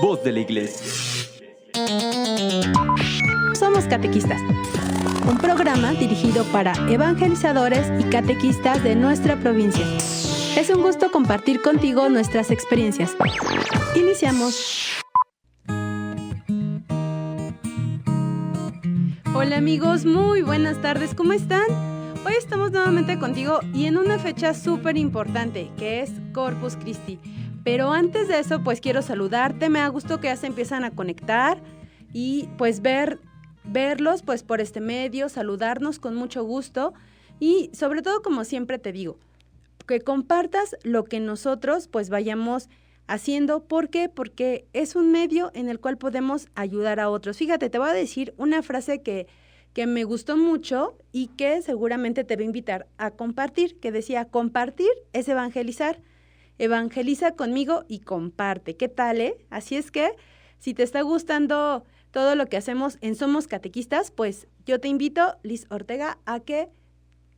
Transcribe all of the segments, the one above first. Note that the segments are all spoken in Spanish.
voz de la iglesia. Somos Catequistas, un programa dirigido para evangelizadores y catequistas de nuestra provincia. Es un gusto compartir contigo nuestras experiencias. Iniciamos. Hola amigos, muy buenas tardes, ¿cómo están? Hoy estamos nuevamente contigo y en una fecha súper importante, que es Corpus Christi. Pero antes de eso, pues quiero saludarte, me da gusto que ya se empiezan a conectar y pues ver, verlos pues por este medio, saludarnos con mucho gusto y sobre todo como siempre te digo, que compartas lo que nosotros pues vayamos haciendo. ¿Por qué? Porque es un medio en el cual podemos ayudar a otros. Fíjate, te voy a decir una frase que, que me gustó mucho y que seguramente te va a invitar a compartir, que decía, compartir es evangelizar evangeliza conmigo y comparte. ¿Qué tal, eh? Así es que, si te está gustando todo lo que hacemos en Somos Catequistas, pues yo te invito, Liz Ortega, a que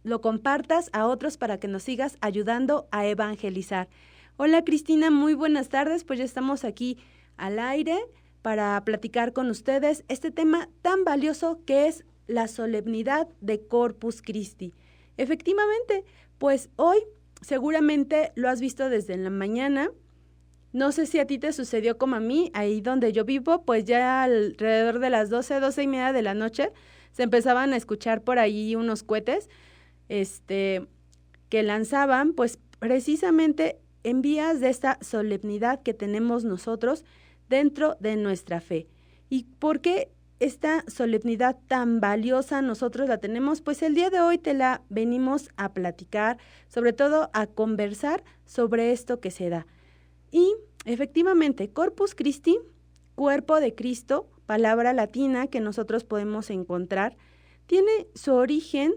lo compartas a otros para que nos sigas ayudando a evangelizar. Hola Cristina, muy buenas tardes, pues ya estamos aquí al aire para platicar con ustedes este tema tan valioso que es la solemnidad de Corpus Christi. Efectivamente, pues hoy seguramente lo has visto desde la mañana. No sé si a ti te sucedió como a mí, ahí donde yo vivo, pues ya alrededor de las 12, 12 y media de la noche se empezaban a escuchar por ahí unos cohetes este, que lanzaban, pues precisamente en vías de esta solemnidad que tenemos nosotros dentro de nuestra fe. ¿Y por qué esta solemnidad tan valiosa nosotros la tenemos, pues el día de hoy te la venimos a platicar, sobre todo a conversar sobre esto que se da. Y efectivamente, Corpus Christi, cuerpo de Cristo, palabra latina que nosotros podemos encontrar, tiene su origen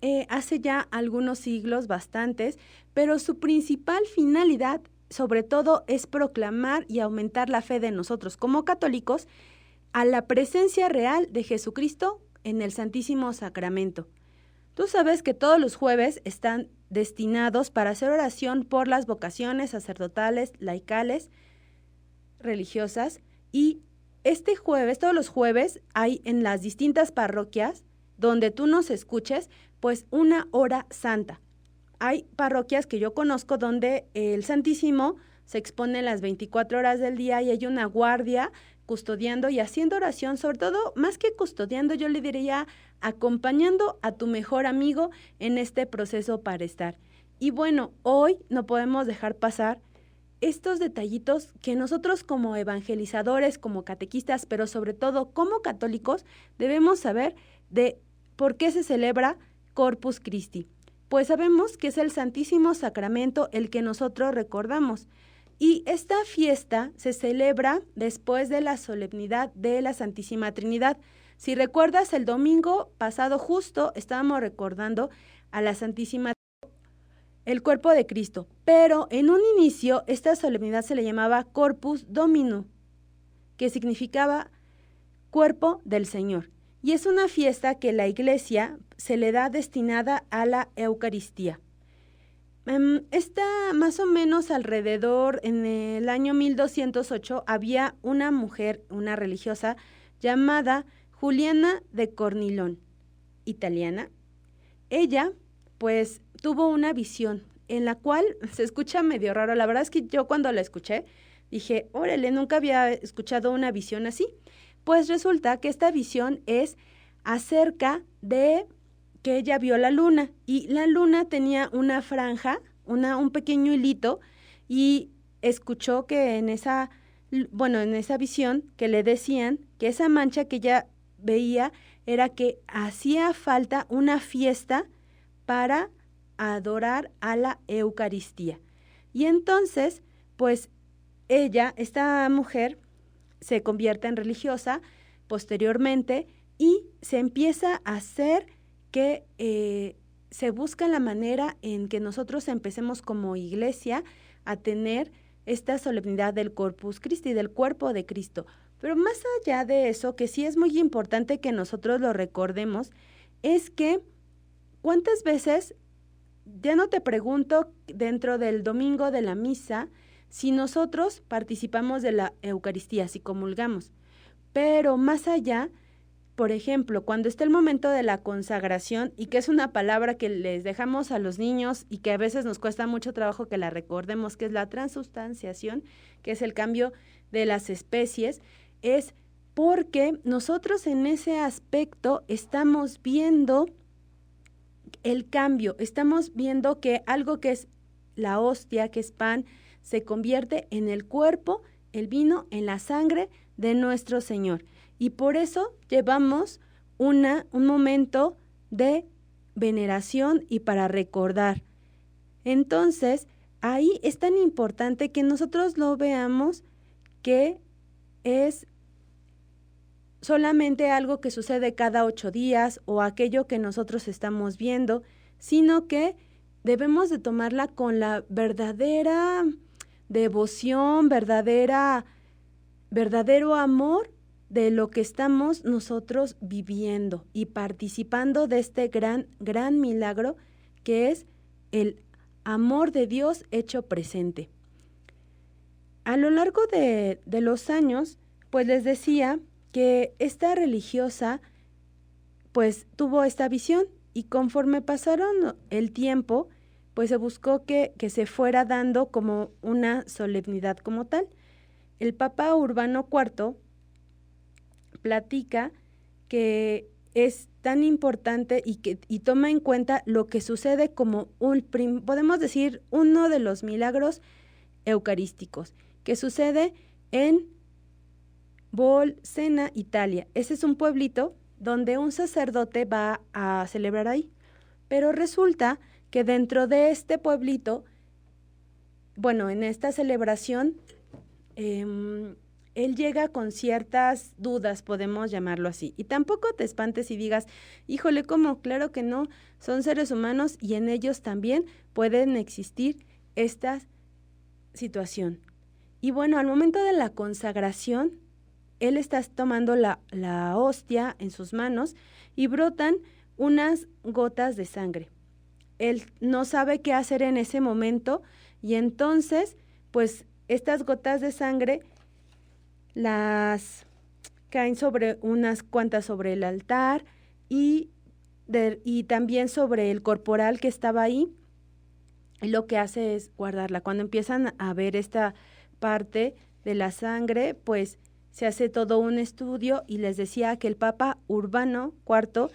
eh, hace ya algunos siglos, bastantes, pero su principal finalidad, sobre todo, es proclamar y aumentar la fe de nosotros como católicos a la presencia real de Jesucristo en el Santísimo Sacramento. Tú sabes que todos los jueves están destinados para hacer oración por las vocaciones sacerdotales, laicales, religiosas y este jueves, todos los jueves, hay en las distintas parroquias donde tú nos escuches, pues una hora santa. Hay parroquias que yo conozco donde el Santísimo se expone las 24 horas del día y hay una guardia custodiando y haciendo oración, sobre todo, más que custodiando, yo le diría acompañando a tu mejor amigo en este proceso para estar. Y bueno, hoy no podemos dejar pasar estos detallitos que nosotros como evangelizadores, como catequistas, pero sobre todo como católicos, debemos saber de por qué se celebra Corpus Christi. Pues sabemos que es el Santísimo Sacramento el que nosotros recordamos. Y esta fiesta se celebra después de la solemnidad de la Santísima Trinidad. Si recuerdas, el domingo pasado justo estábamos recordando a la Santísima el cuerpo de Cristo, pero en un inicio esta solemnidad se le llamaba Corpus Domino, que significaba cuerpo del Señor. Y es una fiesta que la iglesia se le da destinada a la Eucaristía. Em, está más o menos alrededor, en el año 1208, había una mujer, una religiosa, llamada Juliana de Cornilón, italiana. Ella, pues, tuvo una visión en la cual se escucha medio raro. La verdad es que yo cuando la escuché dije, órale, nunca había escuchado una visión así. Pues resulta que esta visión es acerca de que ella vio la luna y la luna tenía una franja, una, un pequeño hilito y escuchó que en esa, bueno, en esa visión que le decían que esa mancha que ella veía era que hacía falta una fiesta para adorar a la Eucaristía. Y entonces, pues ella, esta mujer, se convierte en religiosa posteriormente y se empieza a hacer que eh, se busca la manera en que nosotros empecemos como iglesia a tener esta solemnidad del Corpus Christi, del cuerpo de Cristo. Pero más allá de eso, que sí es muy importante que nosotros lo recordemos, es que cuántas veces, ya no te pregunto dentro del domingo de la misa, si nosotros participamos de la Eucaristía, si comulgamos. Pero más allá, por ejemplo, cuando está el momento de la consagración, y que es una palabra que les dejamos a los niños y que a veces nos cuesta mucho trabajo que la recordemos, que es la transustanciación, que es el cambio de las especies, es porque nosotros en ese aspecto estamos viendo el cambio, estamos viendo que algo que es la hostia, que es pan, se convierte en el cuerpo, el vino, en la sangre de nuestro Señor. Y por eso llevamos una, un momento de veneración y para recordar. Entonces, ahí es tan importante que nosotros lo veamos que es solamente algo que sucede cada ocho días o aquello que nosotros estamos viendo, sino que debemos de tomarla con la verdadera devoción, verdadera, verdadero amor de lo que estamos nosotros viviendo y participando de este gran, gran milagro que es el amor de Dios hecho presente. A lo largo de, de los años, pues les decía que esta religiosa pues tuvo esta visión y conforme pasaron el tiempo, pues se buscó que, que se fuera dando como una solemnidad como tal. El Papa Urbano IV platica que es tan importante y que y toma en cuenta lo que sucede como un podemos decir uno de los milagros eucarísticos que sucede en Bolsena, Italia. Ese es un pueblito donde un sacerdote va a celebrar ahí. Pero resulta que dentro de este pueblito, bueno, en esta celebración, em, él llega con ciertas dudas, podemos llamarlo así. Y tampoco te espantes y digas, híjole, ¿cómo? Claro que no, son seres humanos y en ellos también pueden existir esta situación. Y bueno, al momento de la consagración, él está tomando la, la hostia en sus manos y brotan unas gotas de sangre. Él no sabe qué hacer en ese momento y entonces, pues estas gotas de sangre las caen sobre unas cuantas sobre el altar y, y también sobre el corporal que estaba ahí. Y lo que hace es guardarla. Cuando empiezan a ver esta parte de la sangre, pues se hace todo un estudio y les decía que el Papa Urbano IV,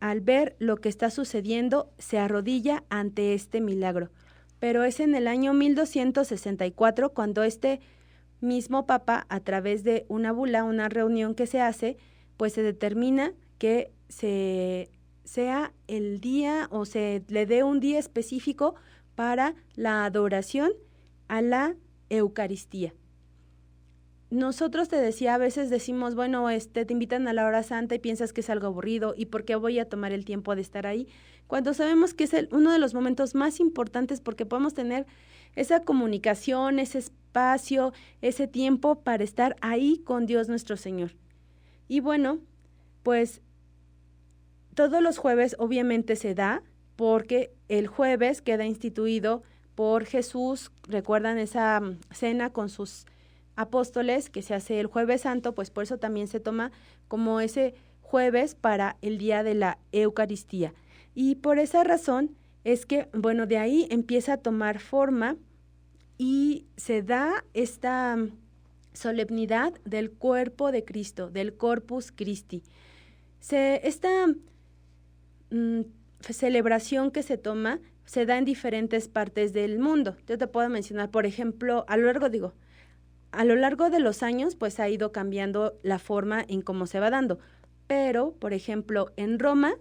al ver lo que está sucediendo, se arrodilla ante este milagro. Pero es en el año 1264 cuando este mismo Papa, a través de una bula, una reunión que se hace, pues se determina que se sea el día o se le dé un día específico para la adoración a la Eucaristía. Nosotros te decía, a veces decimos, bueno, este, te invitan a la hora santa y piensas que es algo aburrido y por qué voy a tomar el tiempo de estar ahí, cuando sabemos que es uno de los momentos más importantes porque podemos tener esa comunicación, ese espacio, ese tiempo para estar ahí con Dios nuestro Señor. Y bueno, pues todos los jueves obviamente se da porque el jueves queda instituido por Jesús, recuerdan esa mm, cena con sus apóstoles que se hace el jueves santo, pues por eso también se toma como ese jueves para el día de la Eucaristía. Y por esa razón es que, bueno, de ahí empieza a tomar forma y se da esta solemnidad del cuerpo de Cristo, del Corpus Christi. Se, esta mm, celebración que se toma se da en diferentes partes del mundo. Yo te puedo mencionar, por ejemplo, a lo largo, digo, a lo largo de los años, pues ha ido cambiando la forma en cómo se va dando. Pero, por ejemplo, en Roma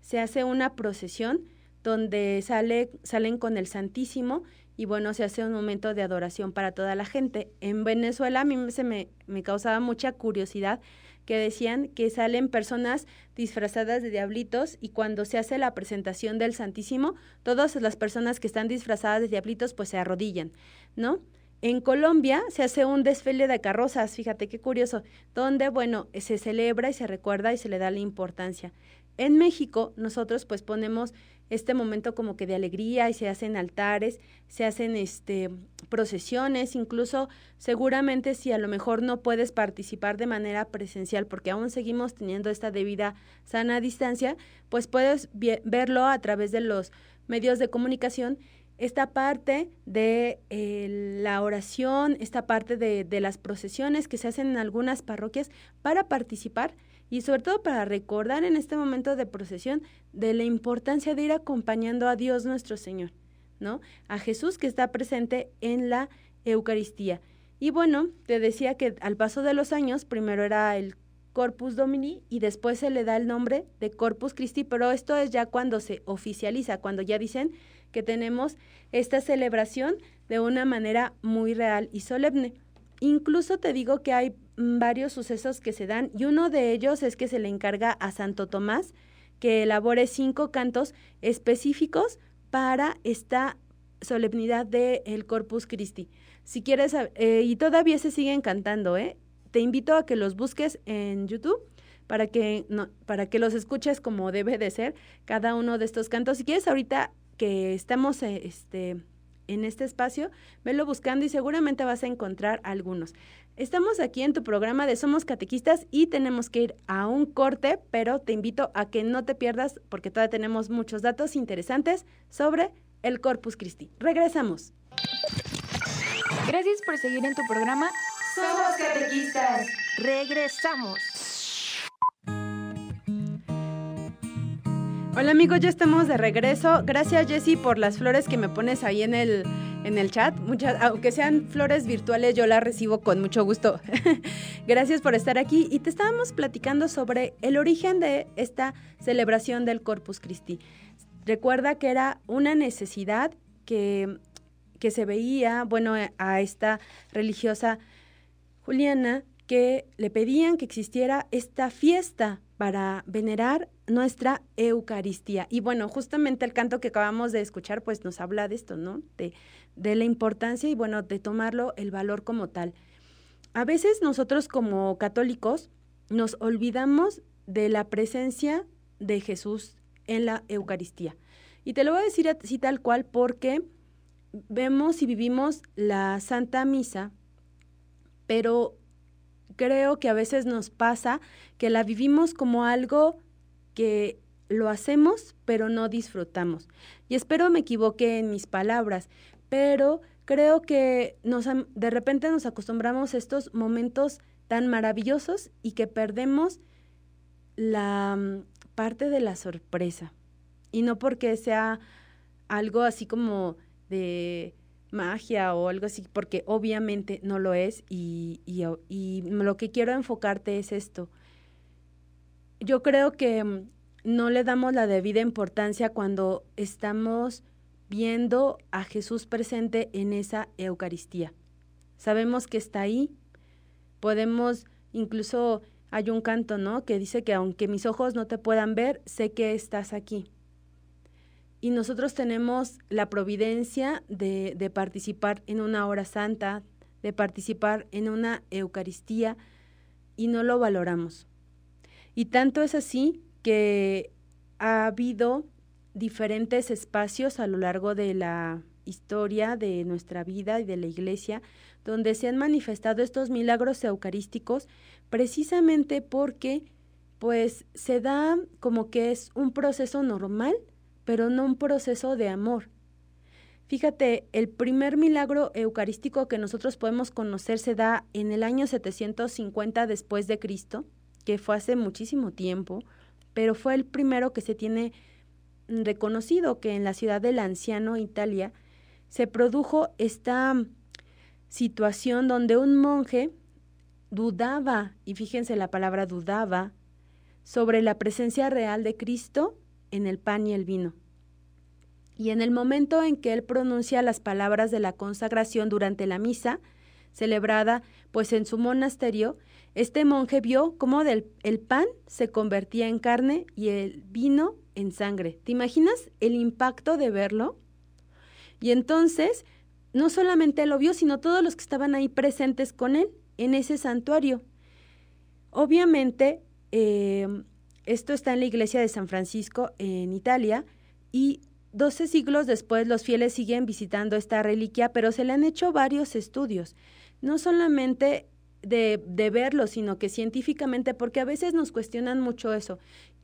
se hace una procesión donde sale, salen con el Santísimo y bueno, se hace un momento de adoración para toda la gente. En Venezuela a mí se me, me causaba mucha curiosidad que decían que salen personas disfrazadas de diablitos y cuando se hace la presentación del Santísimo, todas las personas que están disfrazadas de diablitos pues se arrodillan, ¿no? En Colombia se hace un desfile de carrozas, fíjate qué curioso, donde, bueno, se celebra y se recuerda y se le da la importancia. En México nosotros pues ponemos este momento como que de alegría y se hacen altares, se hacen este procesiones, incluso seguramente si a lo mejor no puedes participar de manera presencial porque aún seguimos teniendo esta debida sana distancia, pues puedes verlo a través de los medios de comunicación. Esta parte de la oración, esta parte de, de, las procesiones que se hacen en algunas parroquias para participar y sobre todo para recordar en este momento de procesión de la importancia de ir acompañando a Dios nuestro Señor, ¿no? A Jesús que está presente en la Eucaristía. Y bueno, te decía que al paso de los años, primero era el Corpus Domini y después se le da el nombre de Corpus Christi, pero esto es ya cuando se oficializa, cuando ya dicen que tenemos esta celebración de una manera muy real y solemne. Incluso te digo que hay varios sucesos que se dan y uno de ellos es que se le encarga a Santo Tomás que elabore cinco cantos específicos para esta solemnidad del Corpus Christi. Si quieres, eh, y todavía se siguen cantando, ¿eh? Te invito a que los busques en YouTube para que, no, para que los escuches como debe de ser cada uno de estos cantos. Si quieres, ahorita que estamos eh, este, en este espacio, velo buscando y seguramente vas a encontrar algunos. Estamos aquí en tu programa de Somos Catequistas y tenemos que ir a un corte, pero te invito a que no te pierdas porque todavía tenemos muchos datos interesantes sobre el Corpus Christi. Regresamos. Gracias por seguir en tu programa Somos Catequistas. Regresamos. Hola amigos, ya estamos de regreso. Gracias Jessy por las flores que me pones ahí en el, en el chat. Muchas, aunque sean flores virtuales, yo las recibo con mucho gusto. Gracias por estar aquí. Y te estábamos platicando sobre el origen de esta celebración del Corpus Christi. Recuerda que era una necesidad que, que se veía, bueno, a esta religiosa Juliana, que le pedían que existiera esta fiesta para venerar nuestra Eucaristía. Y bueno, justamente el canto que acabamos de escuchar, pues nos habla de esto, ¿no? De, de la importancia y bueno, de tomarlo el valor como tal. A veces nosotros como católicos nos olvidamos de la presencia de Jesús en la Eucaristía. Y te lo voy a decir así tal cual porque vemos y vivimos la Santa Misa, pero creo que a veces nos pasa que la vivimos como algo que lo hacemos pero no disfrutamos. Y espero me equivoque en mis palabras, pero creo que nos, de repente nos acostumbramos a estos momentos tan maravillosos y que perdemos la mm, parte de la sorpresa. Y no porque sea algo así como de magia o algo así, porque obviamente no lo es y, y, lo que quiero enfocarte es esto. Yo creo que mm, no le damos la debida importancia cuando estamos viendo a Jesús presente en esa Eucaristía. Sabemos que está ahí, podemos, incluso hay un canto, ¿no? Que dice que aunque mis ojos no te puedan ver, sé que estás aquí y nosotros tenemos la providencia de, participar en una hora santa, de participar en una Eucaristía y no lo valoramos. Y tanto es así que ha habido diferentes espacios a lo largo de la historia de nuestra vida y de la iglesia donde se han manifestado estos milagros eucarísticos precisamente porque pues se da como que es un proceso normal pero no un proceso de amor. Fíjate, el primer milagro eucarístico que nosotros podemos conocer se da en el año 750 después de Cristo, que fue hace muchísimo tiempo, pero fue el primero que se tiene reconocido que en la ciudad del anciano Italia se produjo esta situación donde un monje dudaba, y fíjense la palabra dudaba, sobre la presencia real de Cristo en el pan y el vino. Y en el momento en que él pronuncia las palabras de la consagración durante la misa, celebrada pues en su monasterio, este monje vio cómo el pan se convertía en carne y el vino en sangre. ¿Te imaginas el impacto de verlo? Y entonces, no solamente lo vio, sino todos los que estaban ahí presentes con él en ese santuario. Obviamente, eh, esto está en la iglesia de San Francisco en Italia, y 12 siglos después los fieles siguen visitando esta reliquia, pero se le han hecho varios estudios, no solamente de, de verlo, sino que científicamente, porque a veces nos cuestionan mucho eso.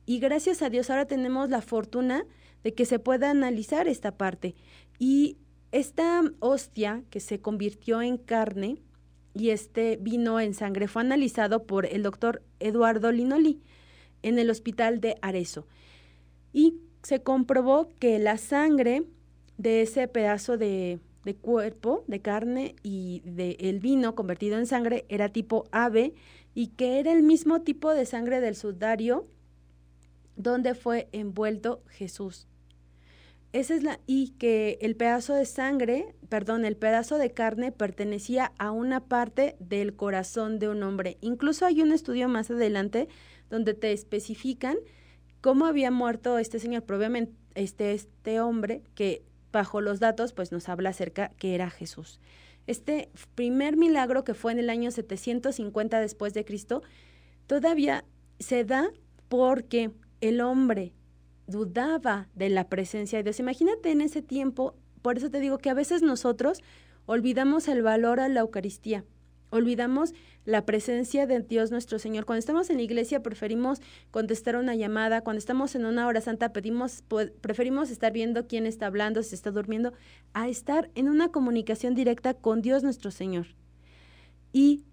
Y gracias a Dios ahora tenemos la fortuna de que se pueda analizar esta parte. Y esta hostia que se convirtió en carne y este vino en sangre fue analizado por el doctor Eduardo Linoli en el hospital de Arezo. Y se comprobó que la sangre de ese pedazo de, de cuerpo, de carne y del el vino convertido en sangre era tipo ave y que era el mismo tipo de sangre del sudario donde fue envuelto Jesús. Esa es la y que el pedazo de sangre, perdón, el pedazo de carne pertenecía a una parte del corazón de un hombre. Incluso hay un estudio más adelante donde te especifican cómo había muerto este señor, probablemente este, este hombre que bajo los datos pues nos habla acerca que era Jesús. Este primer milagro que fue en el año 750 después de Cristo todavía se da porque el hombre dudaba de la presencia de Dios. Imagínate en ese tiempo, por eso te digo que a veces nosotros olvidamos el valor a la Eucaristía, olvidamos la presencia de Dios nuestro Señor. Cuando estamos en la iglesia preferimos contestar una llamada, cuando estamos en una hora santa pedimos, preferimos estar viendo quién está hablando, si está durmiendo, a estar en una comunicación directa con Dios nuestro Señor. Y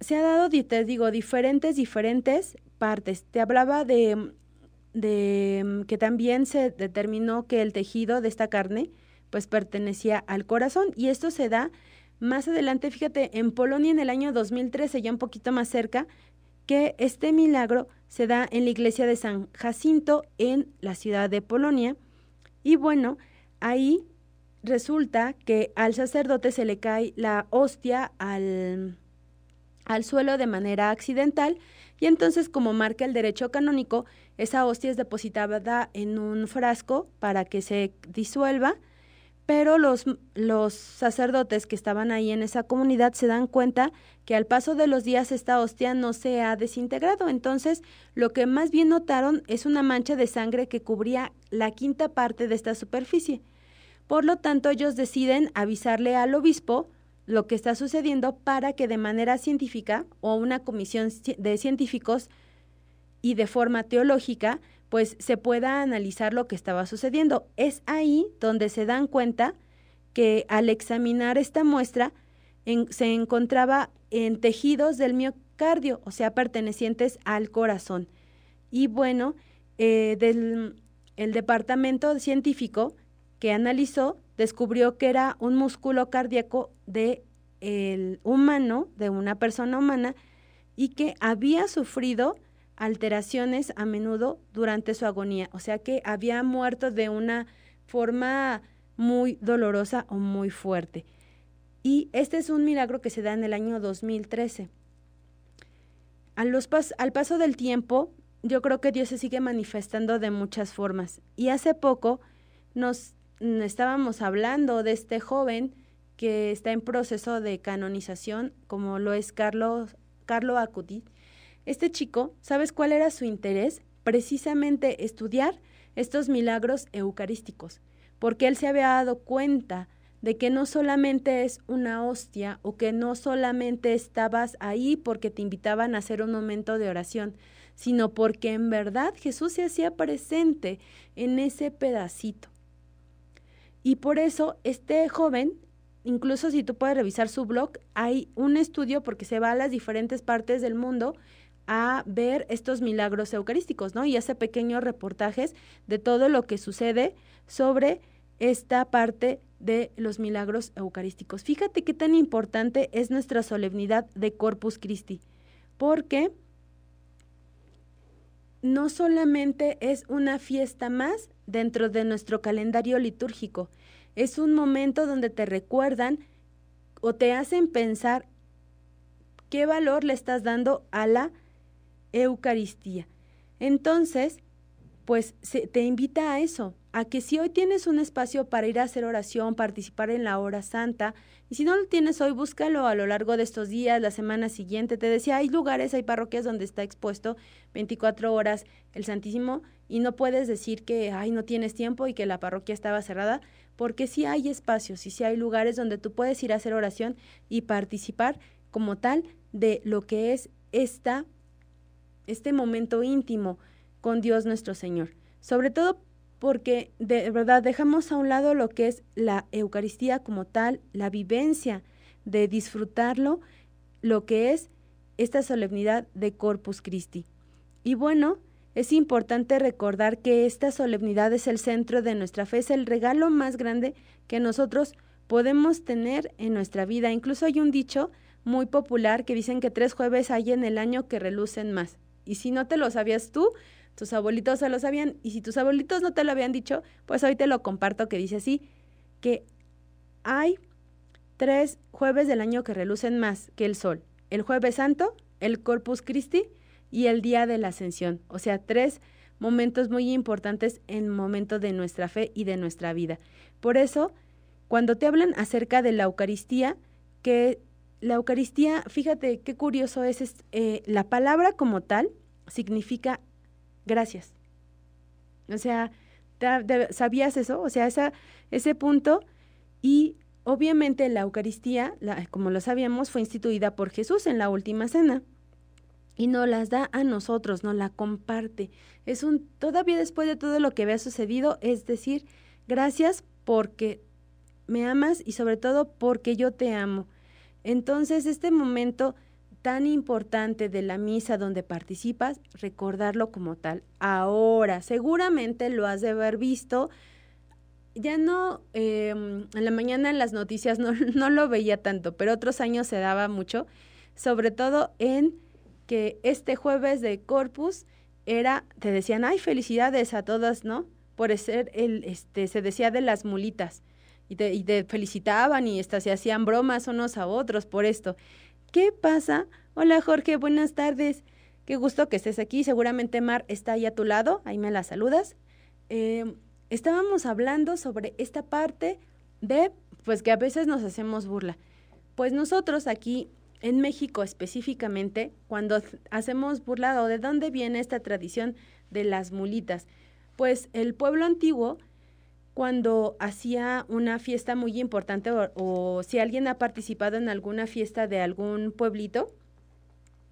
se ha dado, te digo, diferentes, diferentes partes. Te hablaba de de que también se determinó que el tejido de esta carne pues pertenecía al corazón y esto se da más adelante, fíjate, en Polonia en el año 2013, ya un poquito más cerca, que este milagro se da en la iglesia de San Jacinto en la ciudad de Polonia. Y bueno, ahí resulta que al sacerdote se le cae la hostia al, al suelo de manera accidental y entonces como marca el derecho canónico, esa hostia es depositada en un frasco para que se disuelva, pero los, los sacerdotes que estaban ahí en esa comunidad se dan cuenta que al paso de los días esta hostia no se ha desintegrado. Entonces, lo que más bien notaron es una mancha de sangre que cubría la quinta parte de esta superficie. Por lo tanto, ellos deciden avisarle al obispo lo que está sucediendo para que de manera científica o una comisión de científicos y de forma teológica, pues se pueda analizar lo que estaba sucediendo. Es ahí donde se dan cuenta que al examinar esta muestra se encontraba en tejidos del miocardio, o sea, pertenecientes al corazón. Y bueno, eh, del, el departamento científico que analizó descubrió que era un músculo cardíaco de el humano, de una persona humana, y que había sufrido alteraciones a menudo durante su agonía, o sea que había muerto de una forma muy dolorosa o muy fuerte. Y este es un milagro que se da en el año 2013. los al paso del tiempo, yo creo que Dios se sigue manifestando de muchas formas. Y hace poco nos estábamos hablando de este joven que está en proceso de canonización, como lo es Carlos, Carlo Acuti. Este chico, ¿sabes cuál era su interés? Precisamente estudiar estos milagros eucarísticos, porque él se había dado cuenta de que no solamente es una hostia o que no solamente estabas ahí porque te invitaban a hacer un momento de oración, sino porque en verdad Jesús se hacía presente en ese pedacito. Y por eso este joven, incluso si tú puedes revisar su blog, hay un estudio porque se va a las diferentes partes del mundo a ver estos milagros eucarísticos, ¿no? Y hace pequeños reportajes de todo lo que sucede sobre esta parte de los milagros eucarísticos. Fíjate qué tan importante es nuestra solemnidad de Corpus Christi, porque no solamente es una fiesta más dentro de nuestro calendario litúrgico, es un momento donde te recuerdan o te hacen pensar qué valor le estás dando a la Eucaristía. Entonces, pues se te invita a eso, a que si hoy tienes un espacio para ir a hacer oración, participar en la hora santa, y si no lo tienes hoy, búscalo a lo largo de estos días, la semana siguiente. Te decía, hay lugares, hay parroquias donde está expuesto 24 horas el Santísimo y no puedes decir que, ay, no tienes tiempo y que la parroquia estaba cerrada, porque sí hay espacios y sí hay lugares donde tú puedes ir a hacer oración y participar como tal de lo que es esta, este momento íntimo con Dios nuestro Señor. Sobre todo porque de verdad dejamos a un lado lo que es la Eucaristía como tal, la vivencia de disfrutarlo, lo que es esta solemnidad de Corpus Christi. Y bueno, es importante recordar que esta solemnidad es el centro de nuestra fe, es el regalo más grande que nosotros podemos tener en nuestra vida. Incluso hay un dicho muy popular que dicen que tres jueves hay en el año que relucen más. Y si no te lo sabías tú, tus abuelitos se lo sabían, y si tus abuelitos no te lo habían dicho, pues hoy te lo comparto que dice así, que hay tres jueves del año que relucen más que el sol. El jueves santo, el Corpus Christi y el día de la ascensión. O sea, tres momentos muy importantes en momento de nuestra fe y de nuestra vida. Por eso, cuando te hablan acerca de la Eucaristía, que la Eucaristía, fíjate qué curioso es, eh, la palabra como tal significa gracias. O sea, ¿sabías eso? O sea, esa, ese punto y obviamente la Eucaristía, como lo sabíamos, fue instituida por Jesús en la última cena y no las da a nosotros, no la comparte. Es un todavía después de todo lo que había sucedido, es decir, gracias porque me amas y sobre todo porque yo te amo. Entonces, este momento tan importante de la misa donde participas, recordarlo como tal. Ahora, seguramente lo has de haber visto. Ya no, em, en la mañana en las noticias no, no lo veía tanto, pero otros años se daba mucho, sobre todo en que este jueves de Corpus era, te decían, ay, felicidades a todas, ¿no? Por ser el, este, se decía de las mulitas y te, felicitaban y hasta se hacían bromas unos a otros por esto. ¿Qué pasa? Hola Jorge, buenas tardes. Qué gusto que estés aquí. Seguramente Mar está ahí a tu lado. Ahí me la saludas. Em, estábamos hablando sobre esta parte de, pues que a veces nos hacemos burla. Pues nosotros aquí en México específicamente, cuando hacemos burla o de dónde viene esta tradición de las mulitas, pues el pueblo antiguo cuando hacía una fiesta muy importante o, si alguien ha participado en alguna fiesta de algún pueblito,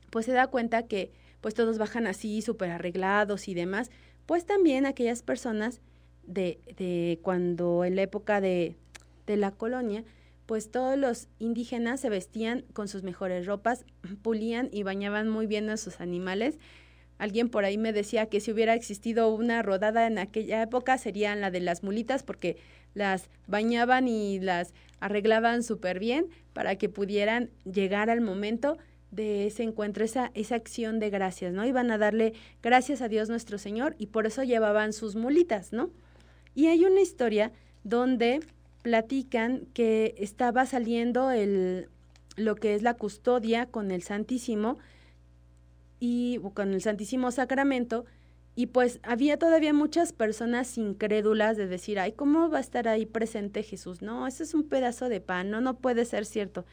pues se da cuenta que pues todos bajan así súper arreglados y demás, pues también aquellas personas de, de cuando en la época de, de la colonia, pues todos los indígenas se vestían con sus mejores ropas, pulían y bañaban muy bien a sus animales Alguien por ahí me decía que si hubiera existido una rodada en aquella época serían la de las mulitas porque las bañaban y las arreglaban súper bien para que pudieran llegar al momento de ese encuentro, esa, esa acción de gracias, ¿no? Iban a darle gracias a Dios nuestro Señor y por eso llevaban sus mulitas, ¿no? Y hay una historia donde platican que estaba saliendo el, lo que es la custodia con el Santísimo, y con el Santísimo Sacramento y pues había todavía muchas personas incrédulas de decir, ay, ¿cómo va a estar ahí presente Jesús? No, eso es un pedazo de pan, no, no puede ser cierto.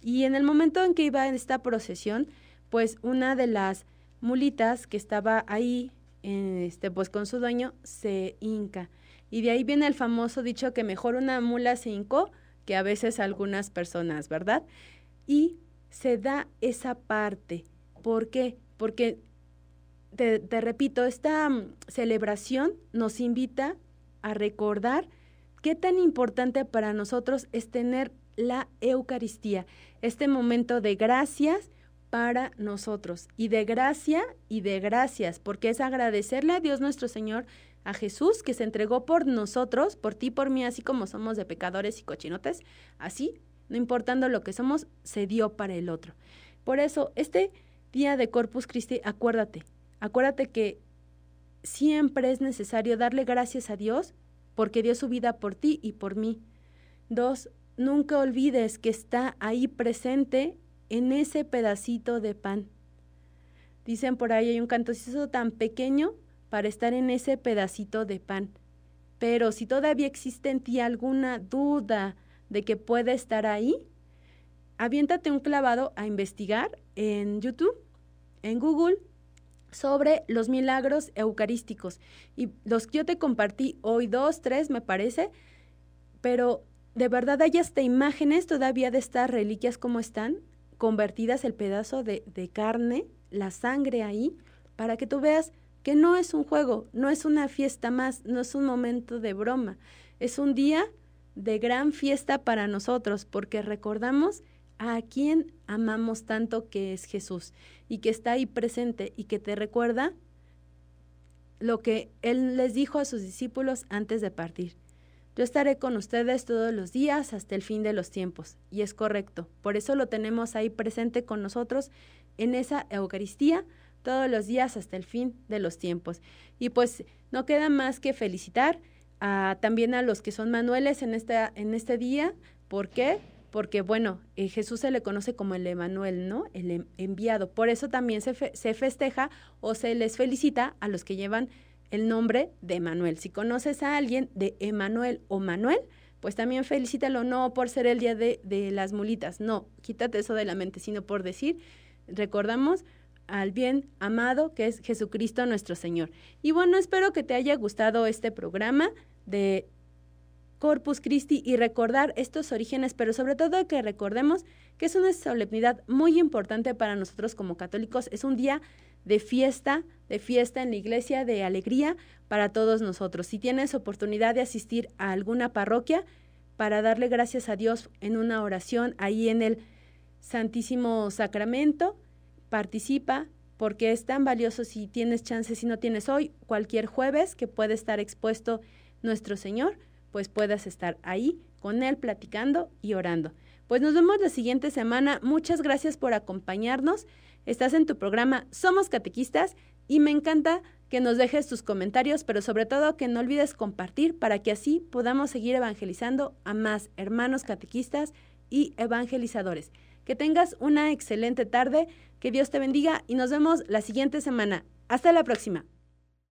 Y en el momento en que iba en esta procesión, pues una de las mulitas que estaba ahí, este, pues con su dueño, se hinca. Y de ahí viene el famoso dicho que mejor una mula se hincó que a veces algunas personas, ¿verdad? Y se da esa parte ¿Por qué? Porque, te, repito, esta mm, celebración nos invita a recordar qué tan importante para nosotros es tener la Eucaristía, este momento de gracias para nosotros y de gracia y de gracias, porque es agradecerle a Dios nuestro Señor, a Jesús que se entregó por nosotros, por ti, por mí, así como somos de pecadores y cochinotes, así, no importando lo que somos, se dio para el otro. Por eso, este día de Corpus Christi, acuérdate, acuérdate que siempre es necesario darle gracias a Dios porque dio su vida por ti y por mí. Dos, nunca olvides que está ahí presente en ese pedacito de pan. Dicen por ahí hay un cantocito tan pequeño para estar en ese pedacito de pan. Pero si todavía existe en ti alguna duda de que puede estar ahí, aviéntate un clavado a investigar en YouTube, en Google, sobre los milagros eucarísticos. Y los que yo te compartí hoy, dos, tres, me parece, pero de verdad hay hasta imágenes todavía de estas reliquias como están, convertidas el pedazo de, de carne, la sangre ahí, para que tú veas que no es un juego, no es una fiesta más, no es un momento de broma, es un día de gran fiesta para nosotros, porque recordamos a quien amamos tanto que es Jesús y que está ahí presente y que te recuerda lo que Él les dijo a sus discípulos antes de partir. Yo estaré con ustedes todos los días hasta el fin de los tiempos. Y es correcto. Por eso lo tenemos ahí presente con nosotros en esa Eucaristía todos los días hasta el fin de los tiempos. Y pues no queda más que felicitar también a los que son manueles en, en este día. ¿Por qué? Porque bueno, eh, Jesús se le conoce como el Emanuel, ¿no? El em, enviado. Por eso también se, se festeja o se les felicita a los que llevan el nombre de Emanuel. Si conoces a alguien de Emanuel o Manuel, pues también felicítalo, no por ser el día de, de, las mulitas, no, quítate eso de la mente, sino por decir, recordamos al bien amado que es Jesucristo nuestro Señor. Y bueno, espero que te haya gustado este programa de Corpus Christi y recordar estos orígenes, pero sobre todo que recordemos que es una solemnidad muy importante para nosotros como católicos. Es un día de fiesta, de fiesta en la iglesia, de alegría para todos nosotros. Si tienes oportunidad de asistir a alguna parroquia para darle gracias a Dios en una oración ahí en el Santísimo Sacramento, participa porque es tan valioso si tienes chance, si no tienes hoy, cualquier jueves que puede estar expuesto nuestro Señor pues puedas estar ahí con Él platicando y orando. Pues nos vemos la siguiente semana. Muchas gracias por acompañarnos. Estás en tu programa Somos Catequistas y me encanta que nos dejes tus comentarios, pero sobre todo que no olvides compartir para que así podamos seguir evangelizando a más hermanos catequistas y evangelizadores. Que tengas una excelente tarde, que Dios te bendiga y nos vemos la siguiente semana. Hasta la próxima.